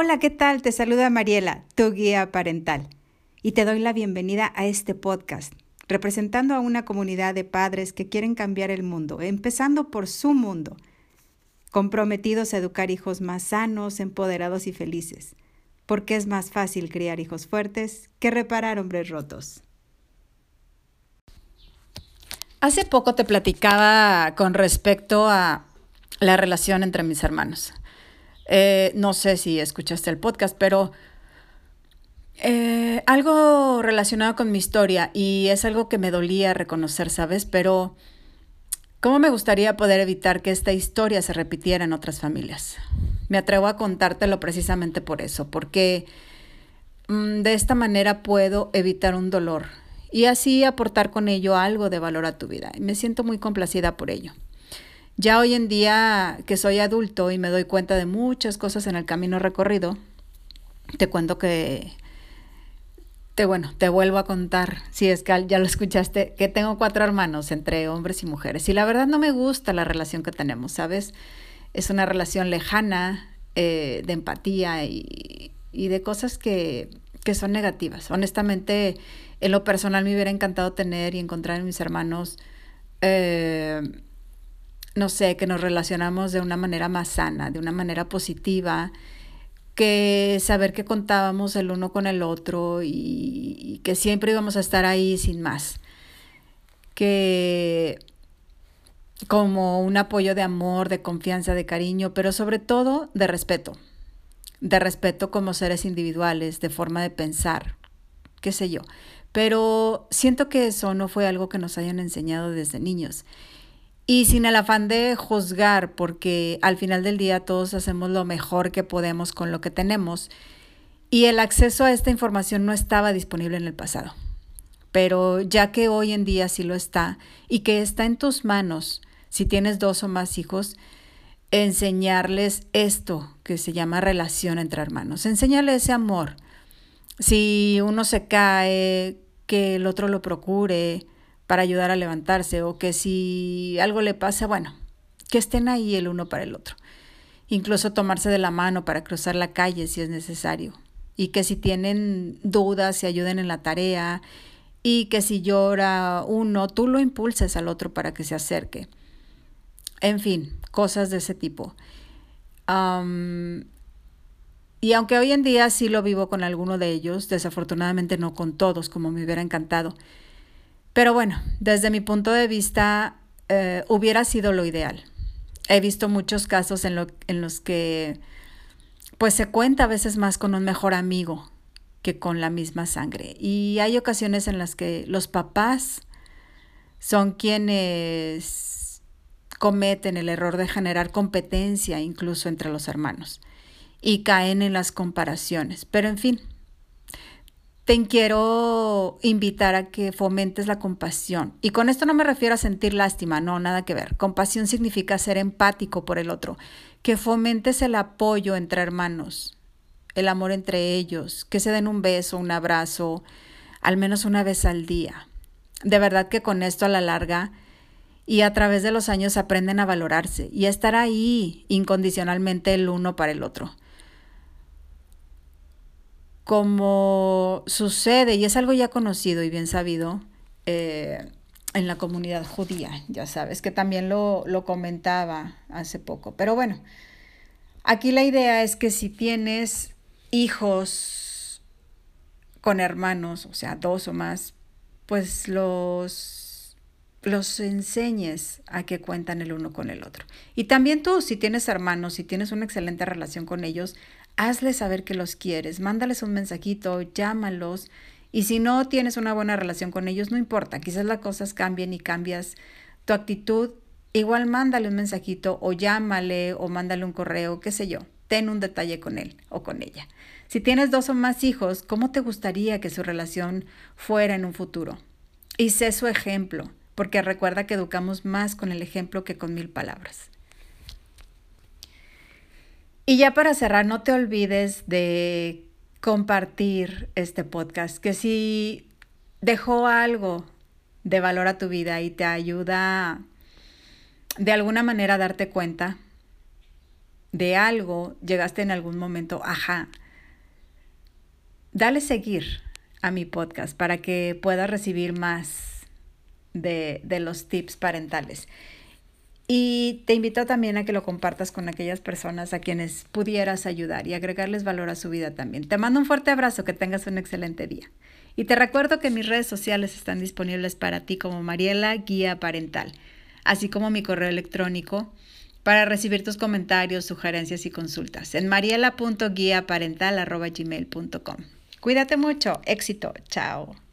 Hola, ¿qué tal? Te saluda Mariela, tu guía parental, y te doy la bienvenida a este podcast, representando a una comunidad de padres que quieren cambiar el mundo, empezando por su mundo, comprometidos a educar hijos más sanos, empoderados y felices, porque es más fácil criar hijos fuertes que reparar hombres rotos. Hace poco te platicaba con respecto a la relación entre mis hermanos. Eh, no sé si escuchaste el podcast, pero eh, algo relacionado con mi historia y es algo que me dolía reconocer, ¿sabes? Pero ¿cómo me gustaría poder evitar que esta historia se repitiera en otras familias? Me atrevo a contártelo precisamente por eso, porque mm, de esta manera puedo evitar un dolor y así aportar con ello algo de valor a tu vida. Y me siento muy complacida por ello. Ya hoy en día que soy adulto y me doy cuenta de muchas cosas en el camino recorrido, te cuento que te bueno, te vuelvo a contar, si es que ya lo escuchaste, que tengo cuatro hermanos entre hombres y mujeres. Y la verdad no me gusta la relación que tenemos, ¿sabes? Es una relación lejana, eh, de empatía y, de cosas que, que, son negativas. Honestamente, en lo personal me hubiera encantado tener y encontrar en mis hermanos eh, no sé, que nos relacionamos de una manera más sana, de una manera positiva, que saber que contábamos el uno con el otro y, que siempre íbamos a estar ahí sin más. Que como un apoyo de amor, de confianza, de cariño, pero sobre todo de respeto. De respeto como seres individuales, de forma de pensar, qué sé yo. Pero siento que eso no fue algo que nos hayan enseñado desde niños. Y sin el afán de juzgar, porque al final del día todos hacemos lo mejor que podemos con lo que tenemos. Y el acceso a esta información no estaba disponible en el pasado. Pero ya que hoy en día sí lo está y que está en tus manos, si tienes dos o más hijos, enseñarles esto que se llama relación entre hermanos. Enseñarles ese amor. Si uno se cae, que el otro lo procure, para ayudar a levantarse o que si algo le pasa, bueno, que estén ahí el uno para el otro. Incluso tomarse de la mano para cruzar la calle si es necesario. Y que si tienen dudas, se ayuden en la tarea. Y que si llora uno, tú lo impulses al otro para que se acerque. En fin, cosas de ese tipo. y aunque hoy en día sí lo vivo con alguno de ellos, desafortunadamente no con todos, como me hubiera encantado, pero bueno, desde mi punto de vista, eh, hubiera sido lo ideal. He visto muchos casos en, en los que pues se cuenta a veces más con un mejor amigo que con la misma sangre. Y hay ocasiones en las que los papás son quienes cometen el error de generar competencia incluso entre los hermanos y caen en las comparaciones. Pero en fin, te quiero invitar a que fomentes la compasión. Y con esto no me refiero a sentir lástima, no, nada que ver. Compasión significa ser empático por el otro, que fomentes el apoyo entre hermanos, el amor entre ellos, que se den un beso, un abrazo, al menos una vez al día. De verdad que con esto a la larga y a través de los años aprenden a valorarse y a estar ahí incondicionalmente el uno para el otro como sucede, y es algo ya conocido y bien sabido, eh, en la comunidad judía, ya sabes, que también lo, lo comentaba hace poco. Pero bueno, aquí la idea es que si tienes hijos con hermanos, o sea, dos o más, pues los, los enseñes a que cuentan el uno con el otro. Y también tú, si tienes hermanos, si tienes una excelente relación con ellos, hazles saber que los quieres, mándales un mensajito, llámalos. Y si no tienes una buena relación con ellos, no importa, quizás las cosas cambien y cambias tu actitud, igual mándale un mensajito o llámale o mándale un correo, qué sé yo, ten un detalle con él o con ella. Si tienes dos o más hijos, ¿cómo te gustaría que su relación fuera en un futuro? Y sé su ejemplo, porque recuerda que educamos más con el ejemplo que con mil palabras. Y ya para cerrar, no te olvides de compartir este podcast, que si dejó algo de valor a tu vida y te ayuda de alguna manera a darte cuenta de algo, llegaste en algún momento, ajá, dale seguir a mi podcast para que puedas recibir más de, de los tips parentales. Y te invito también a que lo compartas con aquellas personas a quienes pudieras ayudar y agregarles valor a su vida también. Te mando un fuerte abrazo, que tengas un excelente día. Y te recuerdo que mis redes sociales están disponibles para ti como Mariela Guía Parental, así como mi correo electrónico para recibir tus comentarios, sugerencias y consultas en mariela.guiaparental.gmail.com. Cuídate mucho, éxito, chao.